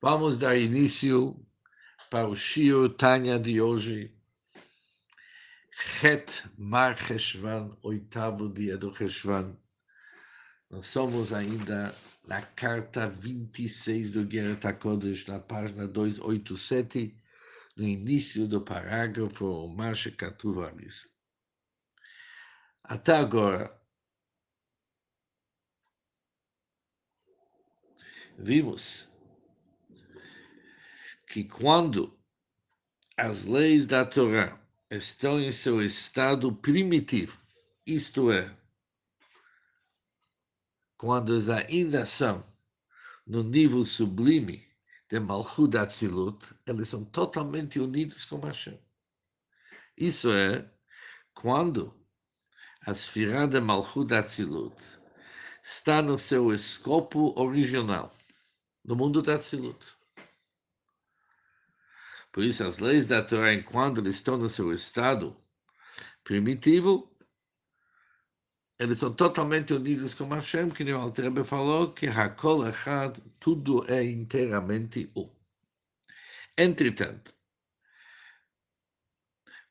Vamos dar início para o Shio Tanya de hoje. Het Mar Cheshvan, oitavo dia do Cheshvan. Nós somos ainda na carta 26 do Geret HaKodesh, na página 287, no início do parágrafo Masha Katuvaris. Até agora, vimos que quando as leis da Torá estão em seu estado primitivo, isto é, quando ainda são no nível sublime de Malchut Atzilut, eles são totalmente unidos com Hashem. Isso é, quando a esfera de Malchut Atzilut está no seu escopo original, no mundo da Atzilut. Por isso, as leis da Torá, enquanto estão no seu estado primitivo, eles são totalmente unidos com Hashem, que o Altrebe falou que Hakol Echad, tudo é inteiramente um. Entretanto,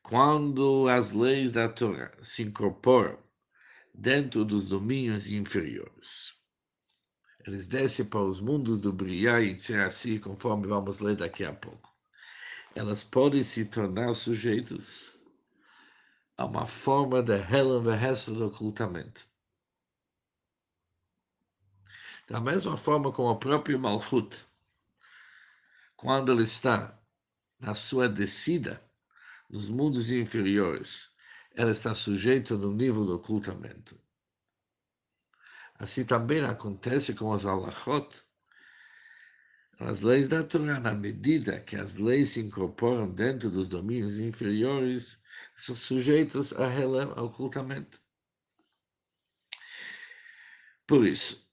quando as leis da Torá se incorporam dentro dos domínios inferiores, eles descem para os mundos do Briá e Tzerassi, conforme vamos ler daqui a pouco elas podem se tornar sujeitos a uma forma de Helen Vehessa do ocultamento. Da mesma forma como o próprio Malchut, quando ele está na sua descida nos mundos inferiores, ela está sujeita no nível do ocultamento. Assim também acontece com os alachot, as leis da Torá, na medida que as leis se incorporam dentro dos domínios inferiores, são sujeitos a ao ocultamento. Por isso,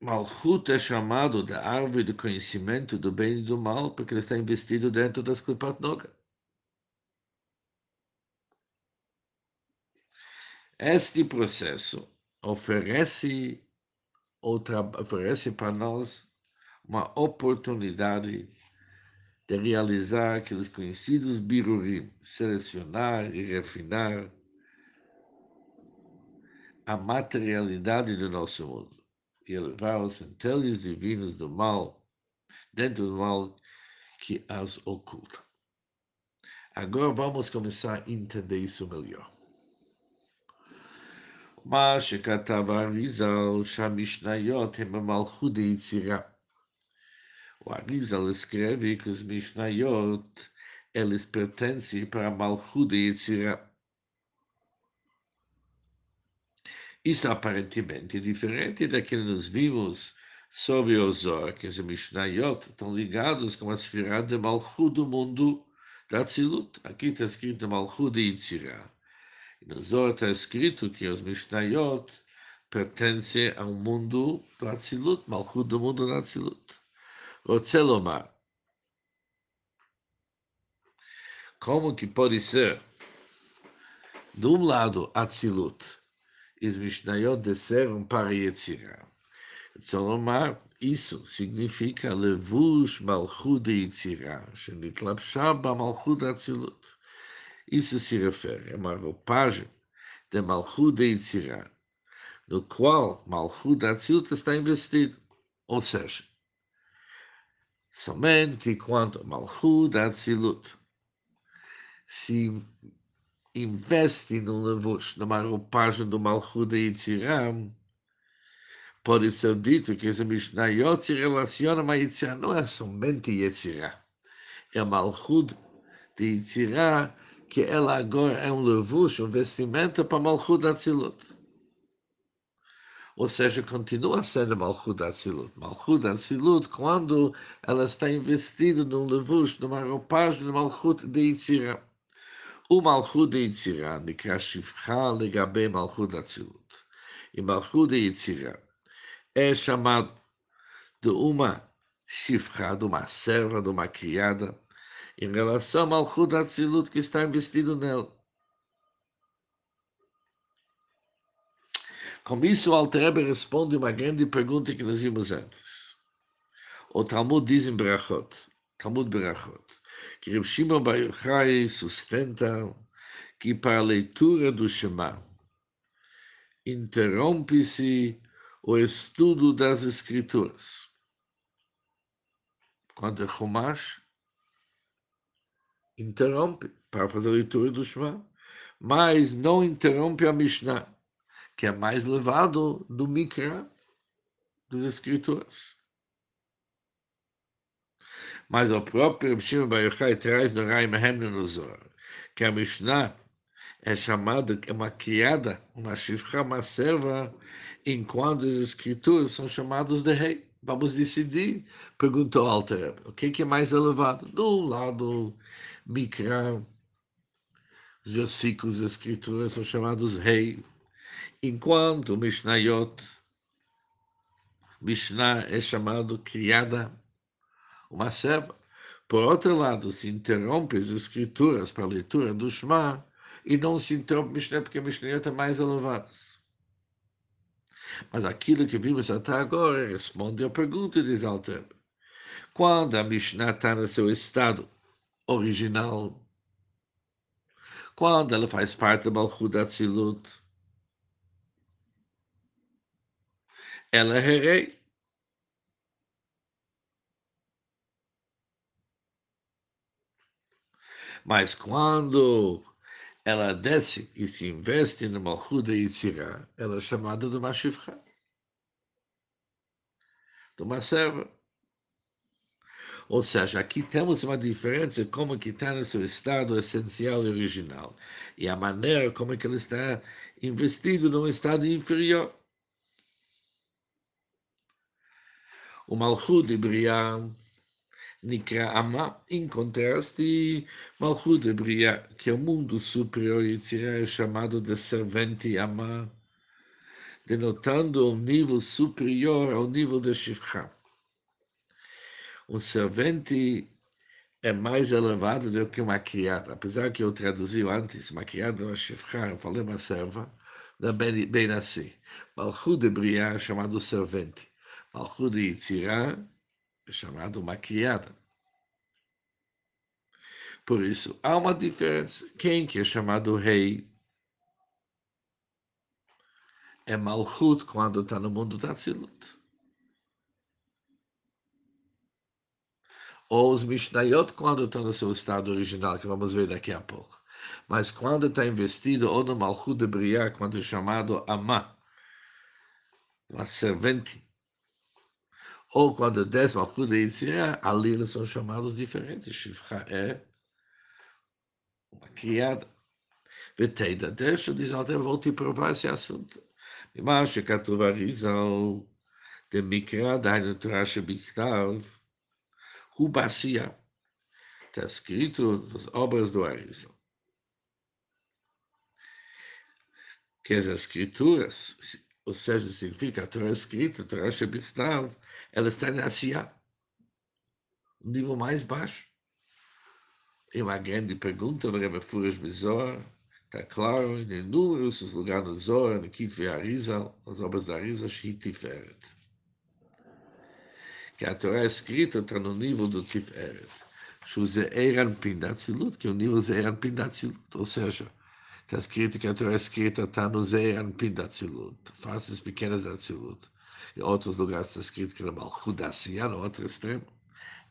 Malchut é chamado da árvore do conhecimento do bem e do mal, porque ele está investido dentro das Klipat Noga. Este processo oferece outra, oferece para nós uma oportunidade de realizar aqueles conhecidos birurim, selecionar e refinar a materialidade do nosso mundo e elevar os centelhos divinos do mal, dentro do mal que as oculta. Agora vamos começar a entender isso melhor. מה שכתב האריזל שהמשניות הם המלכות היצירה. O Arizal escreve que os Mishnayot eles pertencem para a Malchut de Yetzirah. Isso aparentemente é diferente daquilo que nós vimos sobre o Zor, que os Mishnayot estão ligados com a esfera de Malchut do mundo da Tzilut. Aqui está escrito Malchut de Yetzirah. No Zohar está escrito que os Mishnayot pertencem ao mundo do Atzilut, Malchut do mundo do Atzilut. Ocelomar. Como que pode ser, de um lado, Atzilut, e os Mishnayot desceram para Yetzirah? Ocelomar, isso significa Levush Malchut de Yetzirah, Shenitlapshab Malchut Atzilut. Isso se refere a uma roupagem de Malchut de Yitzirah, no qual Malchut de Atzilut está investido. Ou seja, somente quando Malchut de Atzilut se investe no levush, numa roupagem do Malchut de Yitzirah, pode ser dito que esse Mishnayot se relaciona a Yitzirah, não é somente Yitzirah, é Malchut de Yitzirah que ela agora é um levush, um vestimento para Malchut Atzilut. Ou seja, continua sendo Malchut Atzilut. Malchut Atzilut, quando ela está investida num levush, numa roupagem de Malchut de Yitzirah. O Malchut de Yitzirah, Nikra Shivcha Legabe Malchut Atzilut. E Malchut de Yitzirah é chamado de uma Shivcha, de uma serva, de uma criada, em relação ao Hud Atzilut que está investido nele. Com isso, o Altrebe responde uma grande pergunta que nós vimos antes. O Talmud diz em Berachot, Talmud Berachot, que Reb Shimon Bar sustenta que para a leitura do Shema interrompe-se o estudo das Escrituras. Quando é Chumash, interrompe para fazer a leitura do Shema, mas não interrompe a Mishnah, que é mais levado do Mikra das Escrituras. Mas o próprio Shimon Bar Yochai traz no Rai Mehem no Zohar, que a Mishnah é chamada, é uma criada, uma chifra, uma serva, enquanto as escrituras são chamadas de rei. Vamos decidir, perguntou Alter, o que é mais elevado? Do lado Mikra, os versículos das escrituras são chamados rei, enquanto Mishnayot, Mishnah é chamado criada, uma serva. Por outro lado, se interrompe as escrituras para a leitura do Shema, e não se interrompe Mishnah, porque a Mishnah está mais elevada. Mas aquilo que vimos até agora responde à pergunta de Alter. Quando a Mishnah está no seu estado original, quando ela faz parte do Malchut Atzilut, ela é rei. Mas quando ela desce e se investe no Malchut de Yitzirah, ela é chamada de uma shifra, de uma serva. Ou seja, aqui temos uma diferença como que está no seu estado essencial e original e a maneira como que ele está investido num estado inferior. O Malchut de Briah Nikra Ama, em contraste, Malchut Bria, que é o mundo superior, Yitzirah é chamado de servente Ama, denotando um nível superior ao nível de Shifra. Um servente é mais elevado do que uma criada. Apesar que eu traduzi antes, uma criada uma Shifra, eu falei uma serva, é bem, bem assim. Malchut de Bria é chamado servente. Malchut de Yitzirah é chamado uma criada. Por isso, há uma diferença. Quem que é chamado rei é Malchut quando está no mundo da Tzilut. ou os Mishnayot quando estão no seu estado original, que vamos ver daqui a pouco. Mas quando está investido ou no Malchut de Briah, quando é chamado Amá, uma servente, ou quando desce Malchut de Yitzhak, ali eles são chamados diferentes. Shifra é uma criada. Veteida, deixa, diz até vou te provar esse assunto. Mas, Katuvarizal, de Mikra, da Torá Shebiktav, Cubacia. Está escrito nas obras do Arisa. Que as escrituras, ou seja, significa a Torá escrita, a Torá Shebichtav, ela está na Asiá, um nível mais baixo. E uma grande pergunta, Rebbe Furas Mizor, está claro, em inúmeros lugares no Zohar, no Kitve Arizal, nas obras da Arizal, Shitiferet que a Torá escrita está no nível do Tiferet, Shuzeeran Pindatzilut, que o nível Zeeran Pindatzilut, ou seja, está escrito que a Torá escrita está no Zeeran Pindatzilut, faces pequenas da Tzilut. Em outros lugares está escrito que era Malchudassiá, no outro extremo.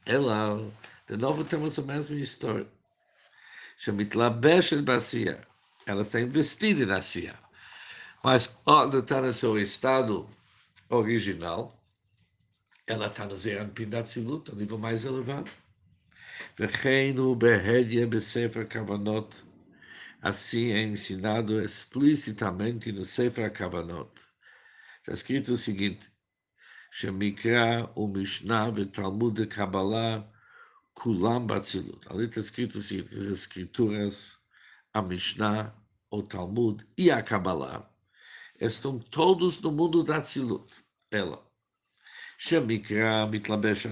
Ela, de novo, temos a mesma história. Shemitlabeshet Bassiá, ela está investida na Siá. Mas quando está no seu estado original, ela está no Zeran Pindatzilut, o nível mais elevado. Vecheinu behedye besefer kavanot. Assim é ensinado explicitamente no Sefer Kavanot. Está escrito o seguinte: Shemikra, o Mishnah, o Talmud Kabbalah, Kulam Batzilut. Ali está escrito seguinte: as escrituras, a Mishnah, o Talmud e a Kabbalah estão todos no mundo da Tzilut. Ela. Shemikra mitlabesh.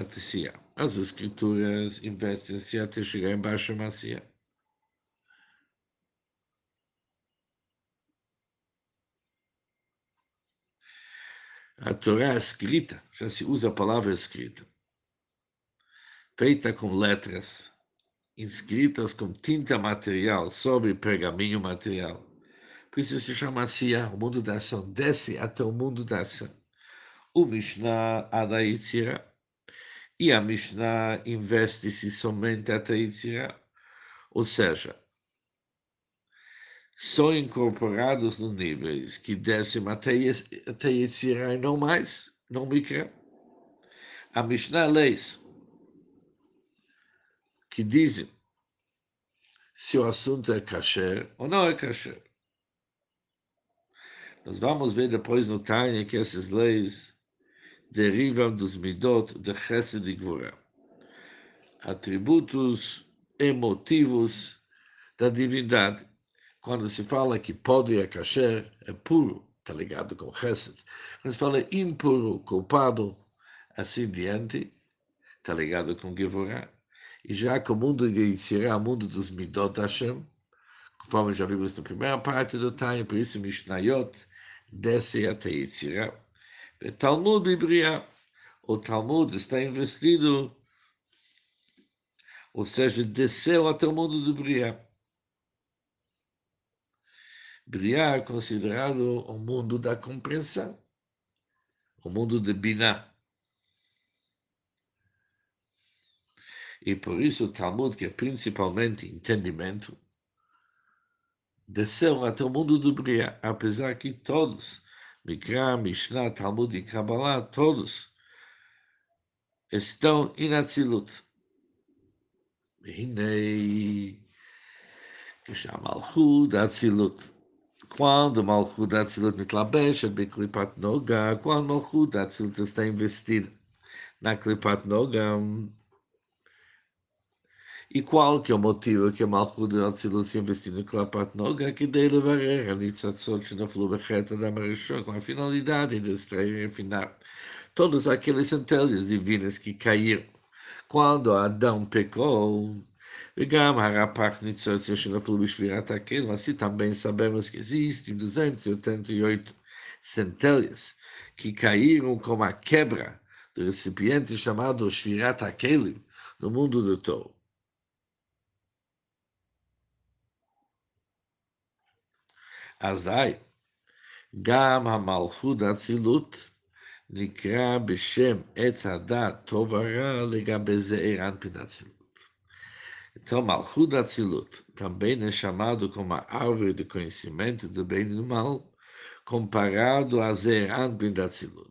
As escrituras investem-se até chegar embaixo da macia. A Torá escrita, já se usa a palavra escrita. feita com letras, inscritas com tinta material sobre pergaminho material. Por isso se chama Sia, o mundo da ação, desce até o mundo da ação. O Mishnah Adayitzira, e a Mishnah investe-se somente até Yitzira, ou seja, são incorporados nos níveis que descem até, até e não mais, não Mikra. A Mishnah leis que dizem se o assunto é kasher ou não é kasher. Nós vamos ver depois no Tânia que essas leis derivam dos midot de Chesed e Gvura, atributos emotivos da divindade. Quando se fala que pode é kasher, é puro, está ligado com Chesed. Quando se fala impuro, culpado, assim diante, está ligado com Gevurah. E já que o mundo de Yitzirah, o mundo dos Midot Hashem, conforme já vimos na primeira parte do Tânia, por isso Mishnayot desce até Yitzirah. E Talmud Bibria, o Talmud está investido, ou seja, desceu até o mundo do Bria. Bria é considerado o mundo da compreensão, o mundo de Binah. E por isso o Talmud, que é principalmente entendimento, desceu até o mundo do Bria, apesar que todos, Mikra, Mishnah, Talmud e Kabbalah, todos estão em Atzilut. Hinei, כשהמלכות Atzilut. Quando Malchut Atzilut מתלבשת בקליפת נוגה, quando Malchut Atzilut está investida na Klipat Noga, e qual que é o motivo que a Malchut de Atzilut se investiu no Klapat Noga? Que dele levarer a Nitzatzot Shinaflu Becheta da Marishon, com a finalidade de extrair e refinar todas aquelas centelhas divinas que caíram quando Adão pecou. וגם הרפ"ק ניצוציה שנפלו בשבירת הכלים, assim também sabemos que existem 288 centelhas que caíram como a quebra do recipiente chamado Shvirat HaKelim no mundo do Tou. אזי גם המלכות אצילות נקרא בשם עץ הדת טוב ורע לגבי זעיר אנפין אצילות. Então, Malchut Atzilut também é chamado como a árvore do conhecimento do bem e do mal, comparado a Zeir Anpin Atzilut.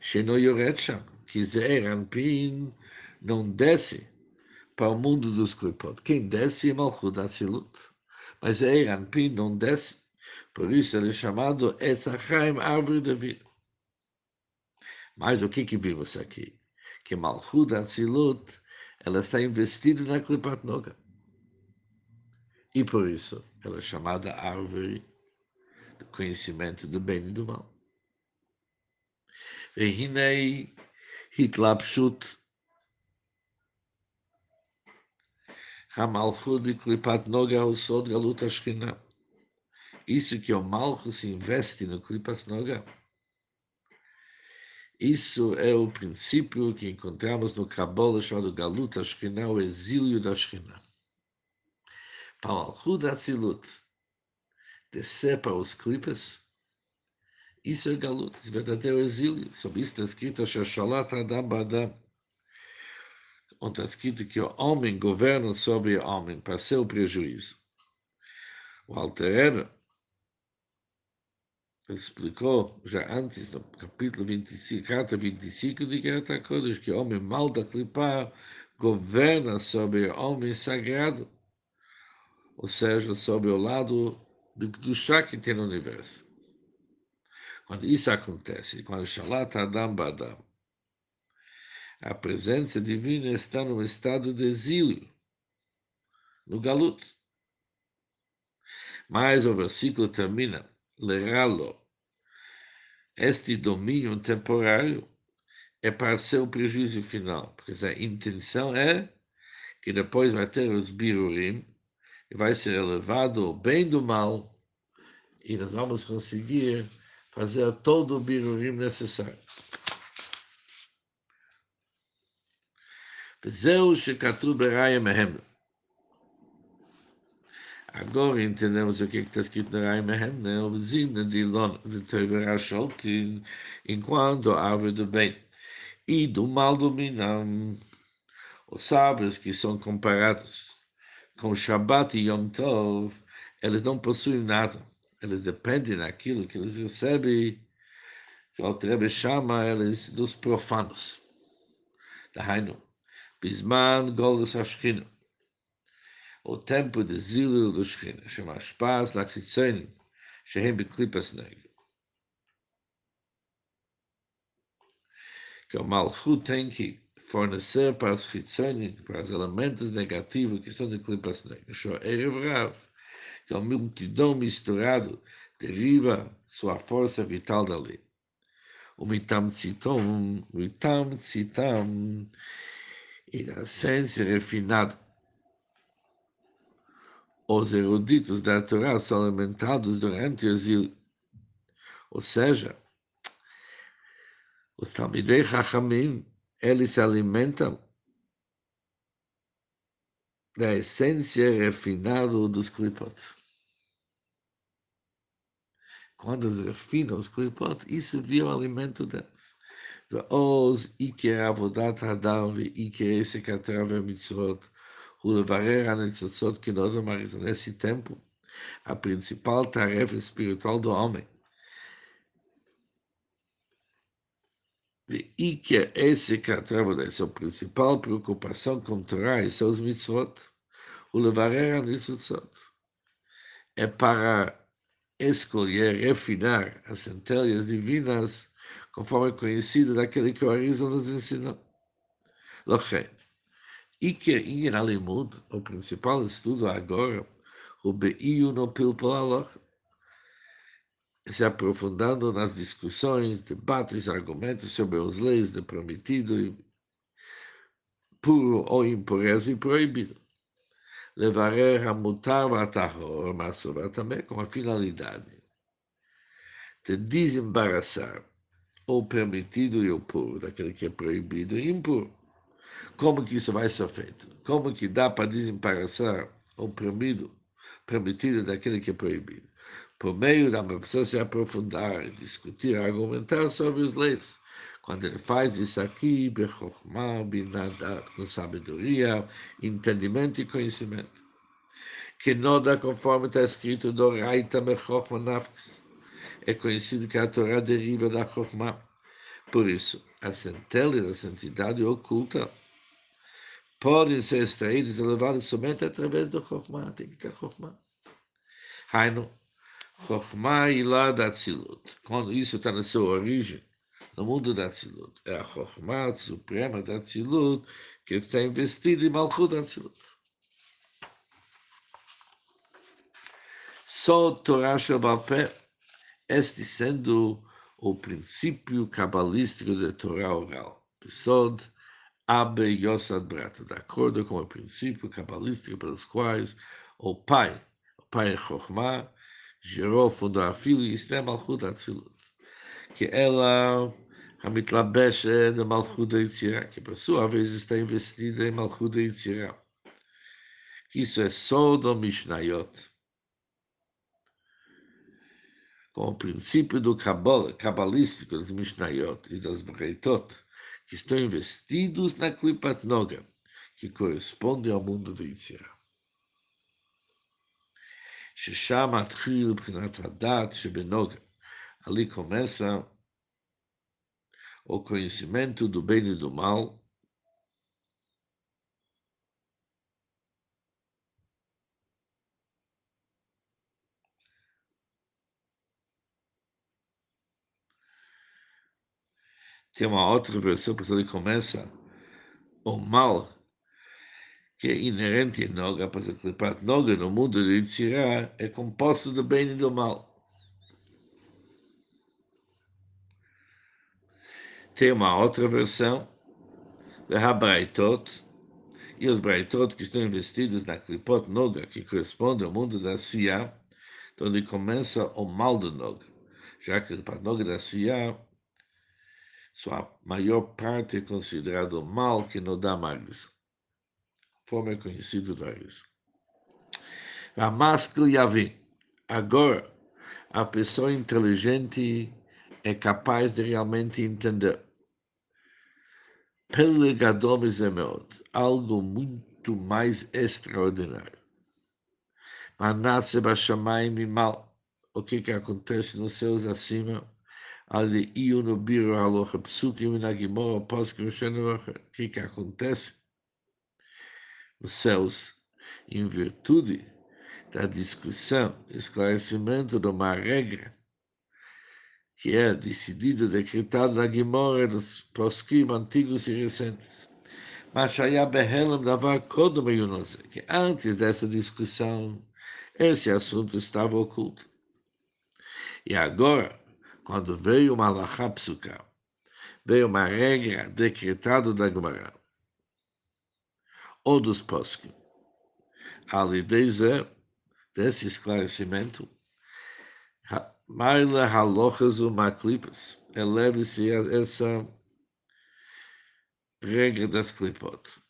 Sheno Yorecham, que Zeir Anpin não desce para o mundo dos Klipot. Quem desce é Malchut Atzilut mas Eiranpin não desce, por isso ele é chamado Etzachaim, árvore da vida. Mas o que, que vimos aqui? Que Malchut Atzilut, ela está investida na Klipat Noga. E por isso ela é chamada árvore do conhecimento do bem e do mal. Vehinei Hitlapshut Hamalchut Klipat Noga o Sod Galut Ashkina. Isso que o Malchut se investe no Klipat Noga. Isso é o princípio que encontramos no Kabbalah chamado Galut Ashkina, o exílio da Ashkina. Para Malchut Atzilut descer para os clipes, isso é Galut, verdadeiro exílio. Sobre isso está escrito Shashalat Adam Badam onde está escrito que o homem governa sobre o homem para seu prejuízo. O Alter explicou já antes, no capítulo 25, carta 25 de Guerra Kodesh, que o homem mal da clipar governa sobre o homem sagrado, ou seja, sobre o lado do, do chá que tem no universo. Quando isso acontece, quando Shalat Adam Badam, a presença divina está no estado de exílio, no galut. Mas o versículo termina, leralo. Este domínio temporário é para seu prejuízo final, porque a intenção é que depois vai ter os birurim, e vai ser elevado o bem do mal, e nós vamos conseguir fazer todo o birurim necessário. Zeu shekatu beraya mehem. Agora entendemos o que é está escrito na Rai Mehemna, né? obzina de Ilona, de Teberá Sholtin, enquanto a árvore do bem e do mal dominam. Os sábios que são comparados com Shabbat e Yom Tov, eles não possuem nada, eles dependem daquilo que eles recebem, que o Trebe chama eles dos profanos. Da Hainu, Bisman Goldos Hashchina o tempo de zilo do Shechina, chama Shpaz Lachitzonim, Shehem Beklipas Negro. Que o Malchut tem que fornecer para os Chitzonim, para os elementos negativos que são de Klipas Negro. Show Erev Rav, que a multidão misturado deriva sua força vital dali. O mitam tzitom, o mitam tzitam, essência refinada os eruditos da Torá são alimentados durante o exílio. Ou seja, os Talmidei Chachamim, eles se alimentam da essência refinada dos clipot. Quando eles refinam os clipot, isso vira o alimento deles. ועוז עיקר עבודת האדם ועיקר עסק התורה והמצוות ולברר הניצוצות כנודו מריז. Nesse tempo, a principal tarefa espiritual do homem e que esse que através dessa principal preocupação com Torá e seus mitzvot, o levarer a nitzvot, é para escolher, refinar as centelhas divinas, conforme é conhecido daquele que o Arizal nos ensinou. Lochen, Iker in Alimud, o principal estudo agora, o Beiu no Pilpolaloch, se aprofundando nas discussões, debates, argumentos sobre as leis de prometido, puro ou impureza e proibido. Levarer a mutar vatahor, mas com a finalidade de desembaraçar o permitido e o daquele que é proibido e impuro como que isso vai ser feito? Como que dá para desembaraçar o permitido, permitido daquele que é proibido? Por meio da pessoa se aprofundar, discutir, argumentar sobre as leis. Quando ele faz isso aqui, com sabedoria, entendimento e conhecimento. Que não dá conforme está escrito do Raita Mechochma Nafs. É conhecido que a Torá deriva da Chochma. Por isso, a centelha da santidade oculta podem ser extraídos e levados somente através do Chokhmah, tem que ter Chokhmah. Haino, Chokhmah e lá da Tzilut. Quando isso está na sua origem, no mundo da Tzilut, é a Chokhmah suprema da Tzilut que está investida em Malchut da Tzilut. Só Torá Shabbat este sendo o princípio cabalístico da Torá oral. Pesod, Abe Yossad Brata, de acordo com o princípio cabalístico pelos quais o pai, o pai é Chochmah, gerou, fundou a filha e isso é Malchut Atzilut. Que ela, a Mitlabesha de Malchut da Yitzirah, que por sua vez está investida em Malchut da Yitzirah. Que isso é só do Mishnayot Com o princípio do cabalístico dos Mishnayot e das Breitot, que estão investidos na Klipat Noga, que corresponde ao mundo de Yitzhak. ששם מתחיל מבחינת הדת שבנוגה. Ali começa o conhecimento do bem e do mal, Tem uma outra versão, porque ele começa o mal que é inerente em Noga, para a Klipat Noga no mundo de Yitzirah é composto do bem e do mal. Tem uma outra versão, da Braitot, e os Braitot que estão investidos na Klipot Noga, que corresponde ao mundo da Siyah, onde começa o mal do Noga. Já que a Klipat Noga da Siyah sua maior parte é considerado mal que não dá mais. Forma conhecida da risa. A máscara Yavim. Agora, a pessoa inteligente é capaz de realmente entender. Pelegador algo muito mais extraordinário. Manasse Bashamayim mal. O que, que acontece nos céus acima? Ali iu no biro halocha psukim na gimora poskim o que, que acontece? Nos céus, em virtude da discussão, esclarecimento de uma regra que é decidida, decretada na Guimora dos posquim antigos e recentes. Mas Shaya Behelam dava Kodom que antes dessa discussão, esse assunto estava oculto. E agora, quando veio uma Malachá Psuká, veio uma regra decretada da Gemara, ou dos posquim, ali dizer desse esclarecimento, Maila halochas o maclipas, eleve-se essa regra das clipot,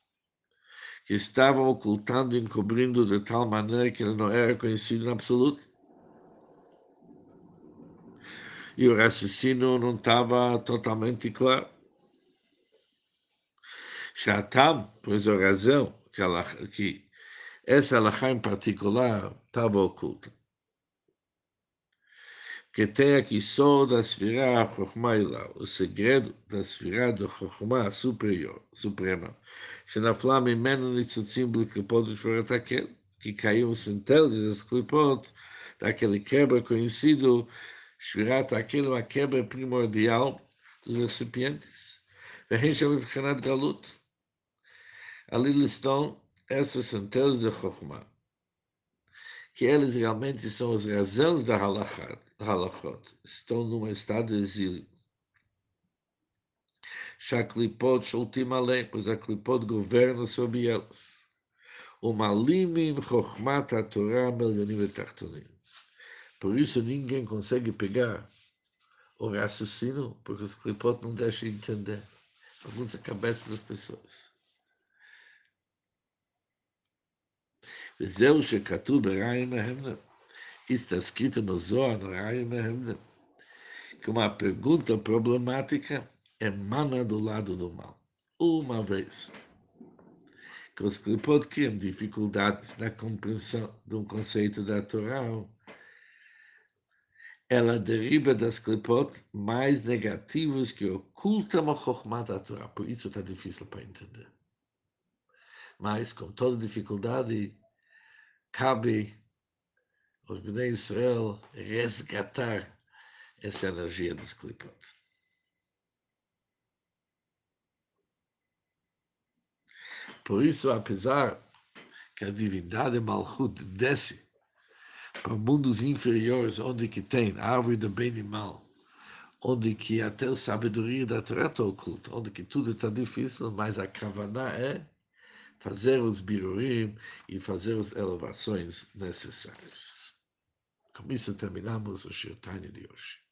que estavam ocultando e encobrindo de tal maneira que ele não era conhecido em absoluto E o raciocínio não estava totalmente claro. Shatam, pois a razão que, ela, que essa alahá em particular estava oculta. Que tem aqui só da esfirá Chokhmah o segredo da esfirá da Chokhmah superior, suprema. שנפלה ממנו ניצוצים בקליפות ושבורת aquele que caiu os centelhos das clipot, daquele quebra conhecido, Aquele uma quebra primordial dos recipientes. Chamar de Galut. Ali estão essas centelhas de Chokhmah, que eles realmente são as razões da halachot, estão num estado de exílio. Shaklipot shultim além, pois a governa sobre elas. O malimim chokhmat Torah melionim etachtonim. Por isso ninguém consegue pegar o raciocínio, porque os klipot não deixam entender. Bagunça a cabeça das pessoas. וזהו שכתוב ברעי מהמנה. Está escrito no Zohar, no Raio Mehemne, que uma pergunta problemática emana do lado do mal. Uma vez que os clipot criam dificuldades na compreensão de um conceito da Torá, ela deriva das clipot mais negativos que ocultam a Chokhmah da Torá. Por isso está difícil para entender. Mas, com toda dificuldade, cabe aos Bnei Israel resgatar essa energia dos Klipot. Por isso, apesar que a divindade Malchut desce para mundos inferiores, onde que tem a árvore do bem e mal, onde que até a sabedoria da Torá está oculta, onde que tudo está difícil, mas a Kavaná é fazer os birurim e fazer as elevações necessárias. Com isso terminamos o Shirtanya de hoje.